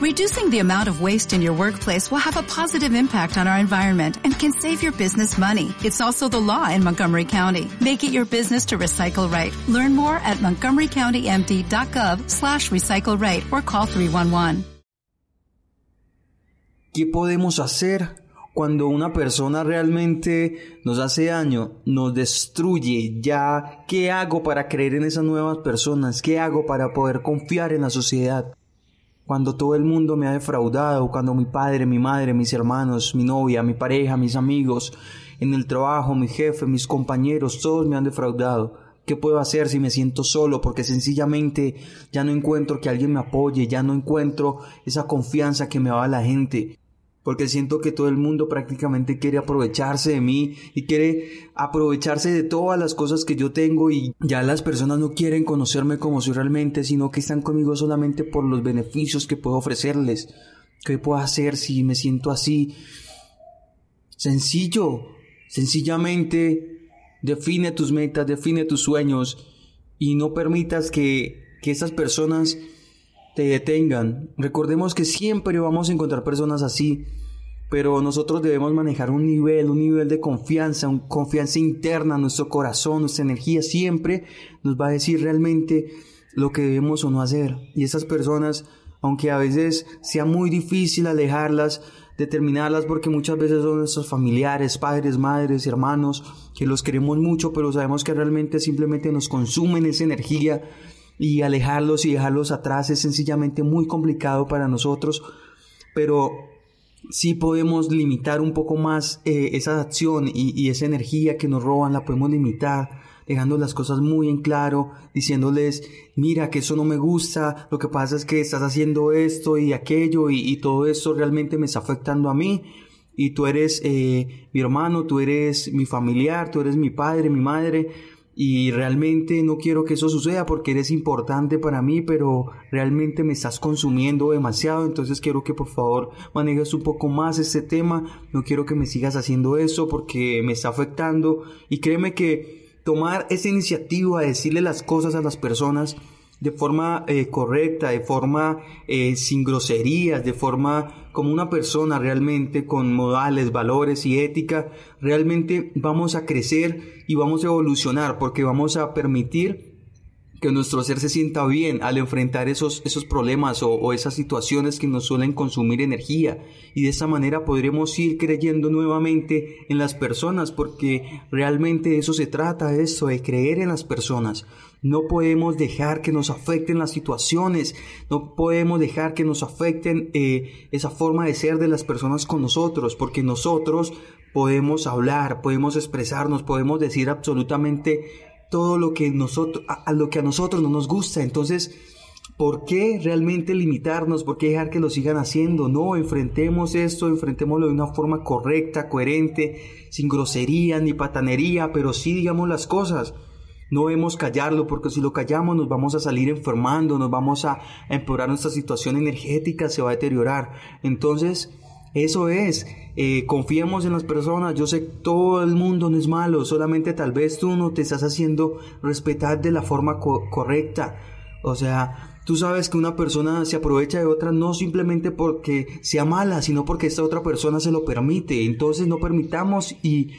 Reducing the amount of waste in your workplace will have a positive impact on our environment and can save your business money. It's also the law in Montgomery County. Make it your business to recycle right. Learn more at montgomerycountymd.gov slash recycle right or call 311. ¿Qué podemos hacer cuando una persona realmente nos hace daño, nos destruye? Ya, ¿qué hago para creer en esas nuevas personas? ¿Qué hago para poder confiar en la sociedad? Cuando todo el mundo me ha defraudado, cuando mi padre, mi madre, mis hermanos, mi novia, mi pareja, mis amigos, en el trabajo, mi jefe, mis compañeros, todos me han defraudado. ¿Qué puedo hacer si me siento solo? Porque sencillamente ya no encuentro que alguien me apoye, ya no encuentro esa confianza que me da la gente porque siento que todo el mundo prácticamente quiere aprovecharse de mí y quiere aprovecharse de todas las cosas que yo tengo y ya las personas no quieren conocerme como soy realmente, sino que están conmigo solamente por los beneficios que puedo ofrecerles. ¿Qué puedo hacer si me siento así? Sencillo, sencillamente define tus metas, define tus sueños y no permitas que, que esas personas te detengan. Recordemos que siempre vamos a encontrar personas así, pero nosotros debemos manejar un nivel, un nivel de confianza, un confianza interna, nuestro corazón, nuestra energía siempre nos va a decir realmente lo que debemos o no hacer. Y esas personas, aunque a veces sea muy difícil alejarlas, determinarlas porque muchas veces son nuestros familiares, padres, madres, hermanos, que los queremos mucho, pero sabemos que realmente simplemente nos consumen esa energía y alejarlos y dejarlos atrás es sencillamente muy complicado para nosotros, pero sí podemos limitar un poco más eh, esa acción y, esa energía que nos roban, la podemos limitar dejando las cosas muy en claro, diciéndoles, mira que eso no me gusta, lo que pasa es que estás haciendo esto y aquello y, todo eso realmente me está afectando a mí y tú eres eh, mi hermano, tú eres mi familiar, tú eres mi padre, mi madre, y realmente no quiero que eso suceda porque eres importante para mí, pero realmente me estás consumiendo demasiado, entonces quiero que por favor manejes un poco más este tema, no quiero que me sigas haciendo eso porque me está afectando. Y créeme que tomar esa iniciativa de decirle las cosas a las personas de forma eh, correcta, de forma eh, sin groserías, de forma como una persona realmente con modales, valores y ética, realmente vamos a crecer y vamos a evolucionar porque vamos a permitir que nuestro ser se sienta bien al enfrentar esos, esos problemas o, esas situaciones que nos suelen consumir energía. Y de esa manera podremos ir creyendo nuevamente en las personas porque realmente eso se trata, eso, de creer en las personas. No podemos dejar que nos afecten las situaciones, no podemos dejar que nos afecten eh, esa forma de ser de las personas con nosotros, porque nosotros podemos hablar, podemos expresarnos, podemos decir absolutamente todo lo que nosotros, a, lo que a nosotros no nos gusta. Entonces, ¿por qué realmente limitarnos? ¿Por qué dejar que lo sigan haciendo? No, enfrentemos esto, enfrentémoslo de una forma correcta, coherente, sin grosería ni patanería, pero sí digamos las cosas. No debemos callarlo porque si lo callamos nos vamos a salir enfermando, nos vamos a empeorar nuestra situación energética, se va a deteriorar. Entonces, eso es, eh, confiemos en las personas, yo sé todo el mundo no es malo, solamente tal vez tú no te estás haciendo respetar de la forma correcta. O sea, tú sabes que una persona se aprovecha de otra no simplemente porque sea mala, sino porque esta otra persona se lo permite. Entonces no permitamos y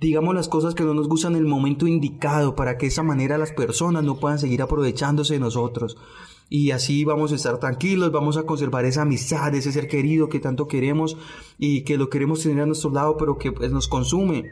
digamos las cosas que no nos gustan en el momento indicado para que de esa manera las personas no puedan seguir aprovechándose de nosotros. Y así vamos a estar tranquilos, vamos a conservar esa amistad, ese ser querido que tanto queremos y que lo queremos tener a nuestro lado, pero que pues nos consume.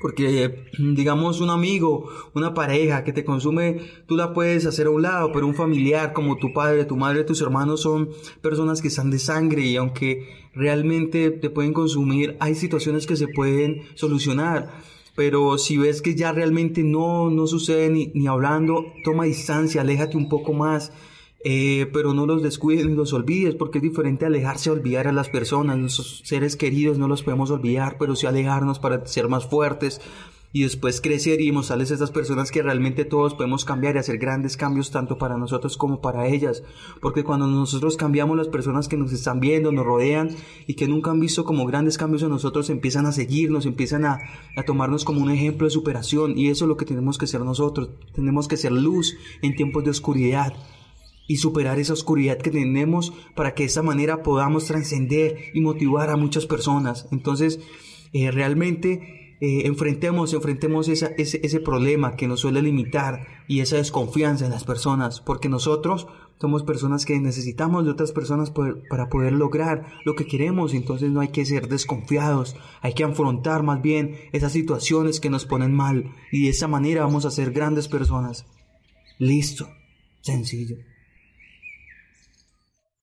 Porque, digamos, un amigo, una pareja que te consume, tú la puedes hacer a un lado, pero un familiar como tu padre, tu madre, tus hermanos son personas que están de sangre y aunque realmente te pueden consumir, hay situaciones que se pueden solucionar. Pero si ves que ya realmente no, no sucede ni, ni hablando, toma distancia, aléjate un poco más eh, pero no los descuides ni los olvides, porque es diferente alejarse a olvidar a las personas, nuestros seres queridos no los podemos olvidar, pero sí alejarnos para ser más fuertes y después crecer y mostrarles a esas personas que realmente todos podemos cambiar y hacer grandes cambios tanto para nosotros como para ellas, porque cuando nosotros cambiamos las personas que nos están viendo, nos rodean y que nunca han visto como grandes cambios en nosotros empiezan a seguirnos, empiezan a, a tomarnos como un ejemplo de superación. Y eso es lo que tenemos que ser nosotros, tenemos que ser luz en tiempos de oscuridad y superar esa oscuridad que tenemos para que de esa manera podamos trascender y motivar a muchas personas. Entonces, eh, realmente eh, enfrentemos, enfrentemos ese, ese problema que nos suele limitar y esa desconfianza en las personas, porque nosotros somos personas que necesitamos de otras personas para poder lograr lo que queremos, entonces no hay que ser desconfiados, hay que afrontar más bien esas situaciones que nos ponen mal y de esa manera vamos a ser grandes personas. Listo, sencillo.